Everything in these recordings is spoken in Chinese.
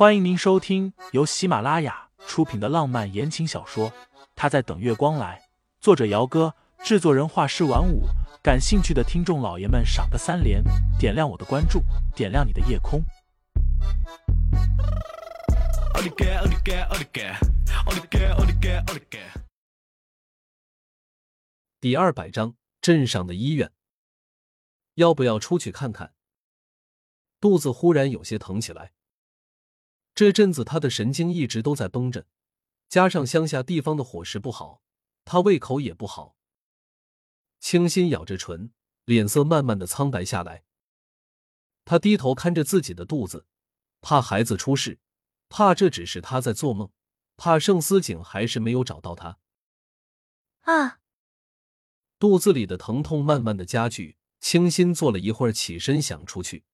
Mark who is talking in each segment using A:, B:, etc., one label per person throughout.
A: 欢迎您收听由喜马拉雅出品的浪漫言情小说《他在等月光来》，作者：姚哥，制作人：画师晚舞。感兴趣的听众老爷们，赏个三连，点亮我的关注，点亮你的夜空。
B: 第二百章，镇上的医院，要不要出去看看？肚子忽然有些疼起来。这阵子他的神经一直都在绷着，加上乡下地方的伙食不好，他胃口也不好。清新咬着唇，脸色慢慢的苍白下来。他低头看着自己的肚子，怕孩子出事，怕这只是他在做梦，怕盛思景还是没有找到他。
C: 啊！
B: 肚子里的疼痛慢慢的加剧，清新坐了一会儿，起身想出去。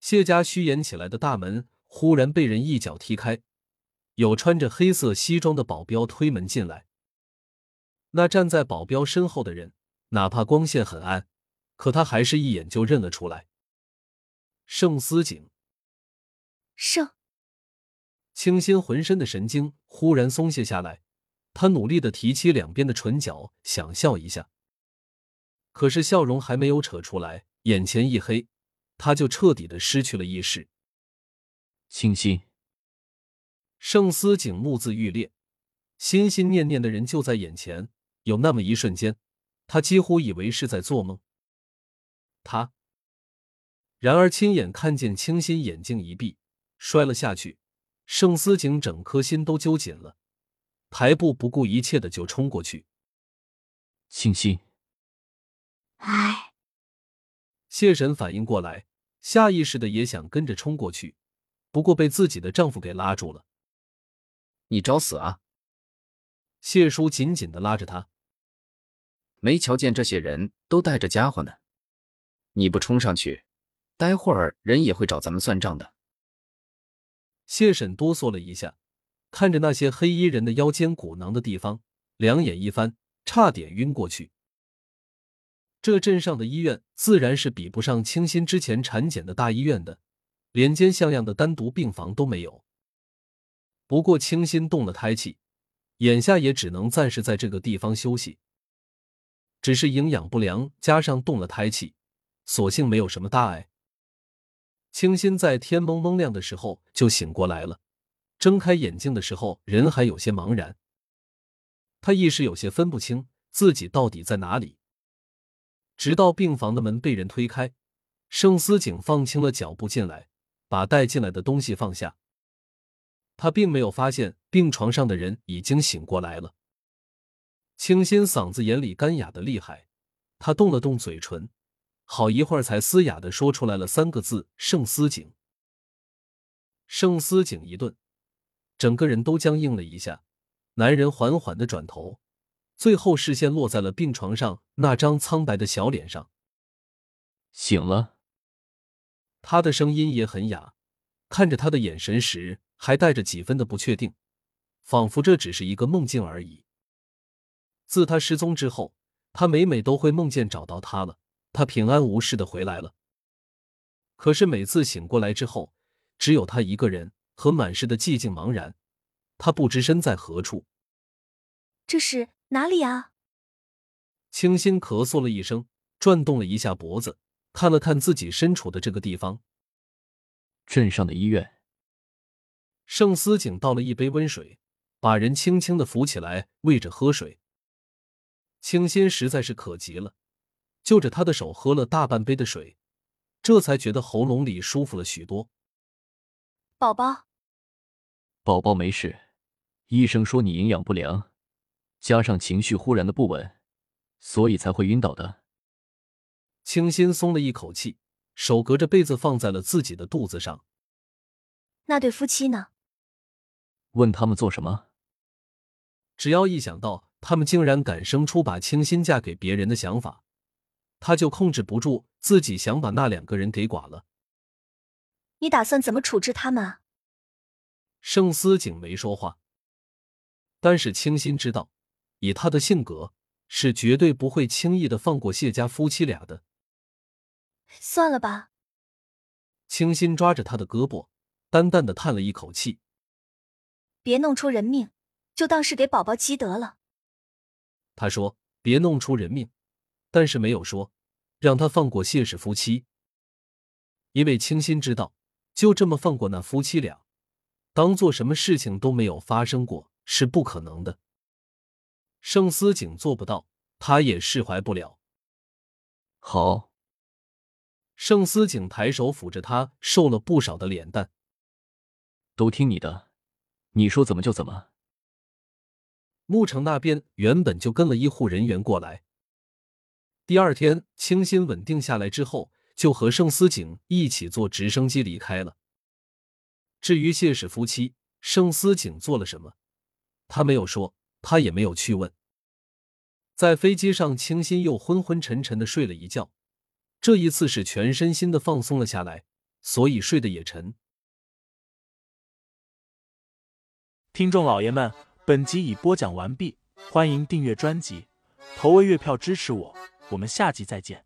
B: 谢家虚掩起来的大门。忽然被人一脚踢开，有穿着黑色西装的保镖推门进来。那站在保镖身后的人，哪怕光线很暗，可他还是一眼就认了出来。盛思景，
C: 盛
B: 清新浑身的神经忽然松懈下来，他努力的提起两边的唇角，想笑一下，可是笑容还没有扯出来，眼前一黑，他就彻底的失去了意识。
D: 清新，
B: 盛思景目眦欲裂，心心念念的人就在眼前。有那么一瞬间，他几乎以为是在做梦。他，然而亲眼看见清新眼睛一闭，摔了下去。盛思景整颗心都揪紧了，抬步不顾一切的就冲过去。
D: 清新，
C: 哎，
B: 谢神反应过来，下意识的也想跟着冲过去。不过被自己的丈夫给拉住了。
E: 你找死啊！
B: 谢叔紧紧的拉着他。
E: 没瞧见这些人都带着家伙呢，你不冲上去，待会儿人也会找咱们算账的。
B: 谢婶哆嗦了一下，看着那些黑衣人的腰间鼓囊的地方，两眼一翻，差点晕过去。这镇上的医院自然是比不上清新之前产检的大医院的。连间像样的单独病房都没有。不过清新动了胎气，眼下也只能暂时在这个地方休息。只是营养不良加上动了胎气，所幸没有什么大碍。清新在天蒙蒙亮的时候就醒过来了，睁开眼睛的时候人还有些茫然，他一时有些分不清自己到底在哪里。直到病房的门被人推开，盛思景放轻了脚步进来。把带进来的东西放下，他并没有发现病床上的人已经醒过来了。清新嗓子眼里干哑的厉害，他动了动嘴唇，好一会儿才嘶哑的说出来了三个字：“盛思景。”盛思景一顿，整个人都僵硬了一下。男人缓缓的转头，最后视线落在了病床上那张苍白的小脸上。
D: 醒了。
B: 他的声音也很哑，看着他的眼神时还带着几分的不确定，仿佛这只是一个梦境而已。自他失踪之后，他每每都会梦见找到他了，他平安无事的回来了。可是每次醒过来之后，只有他一个人和满是的寂静茫然，他不知身在何处。
C: 这是哪里啊？
B: 清新咳嗽了一声，转动了一下脖子。看了看自己身处的这个地方，
D: 镇上的医院。
B: 盛思景倒了一杯温水，把人轻轻的扶起来，喂着喝水。清新实在是渴极了，就着他的手喝了大半杯的水，这才觉得喉咙里舒服了许多。
C: 宝宝，
D: 宝宝没事，医生说你营养不良，加上情绪忽然的不稳，所以才会晕倒的。
B: 清新松了一口气，手隔着被子放在了自己的肚子上。
C: 那对夫妻呢？
D: 问他们做什么？
B: 只要一想到他们竟然敢生出把清新嫁给别人的想法，他就控制不住自己想把那两个人给剐了。
C: 你打算怎么处置他们啊？
B: 盛思景没说话，但是清新知道，以他的性格，是绝对不会轻易的放过谢家夫妻俩的。
C: 算了吧。
B: 清新抓着他的胳膊，淡淡的叹了一口气：“
C: 别弄出人命，就当是给宝宝积德了。”
B: 他说：“别弄出人命。”但是没有说让他放过谢氏夫妻，因为清心知道，就这么放过那夫妻俩，当做什么事情都没有发生过是不可能的。盛思景做不到，他也释怀不了。
D: 好，
B: 盛思景抬手抚着他瘦了不少的脸蛋，
D: 都听你的，你说怎么就怎么。
B: 牧城那边原本就跟了医护人员过来。第二天，清新稳定下来之后，就和盛思景一起坐直升机离开了。至于谢氏夫妻，盛思景做了什么，他没有说，他也没有去问。在飞机上，清新又昏昏沉沉的睡了一觉，这一次是全身心的放松了下来，所以睡得也沉。
A: 听众老爷们，本集已播讲完毕，欢迎订阅专辑，投喂月票支持我。我们下集再见。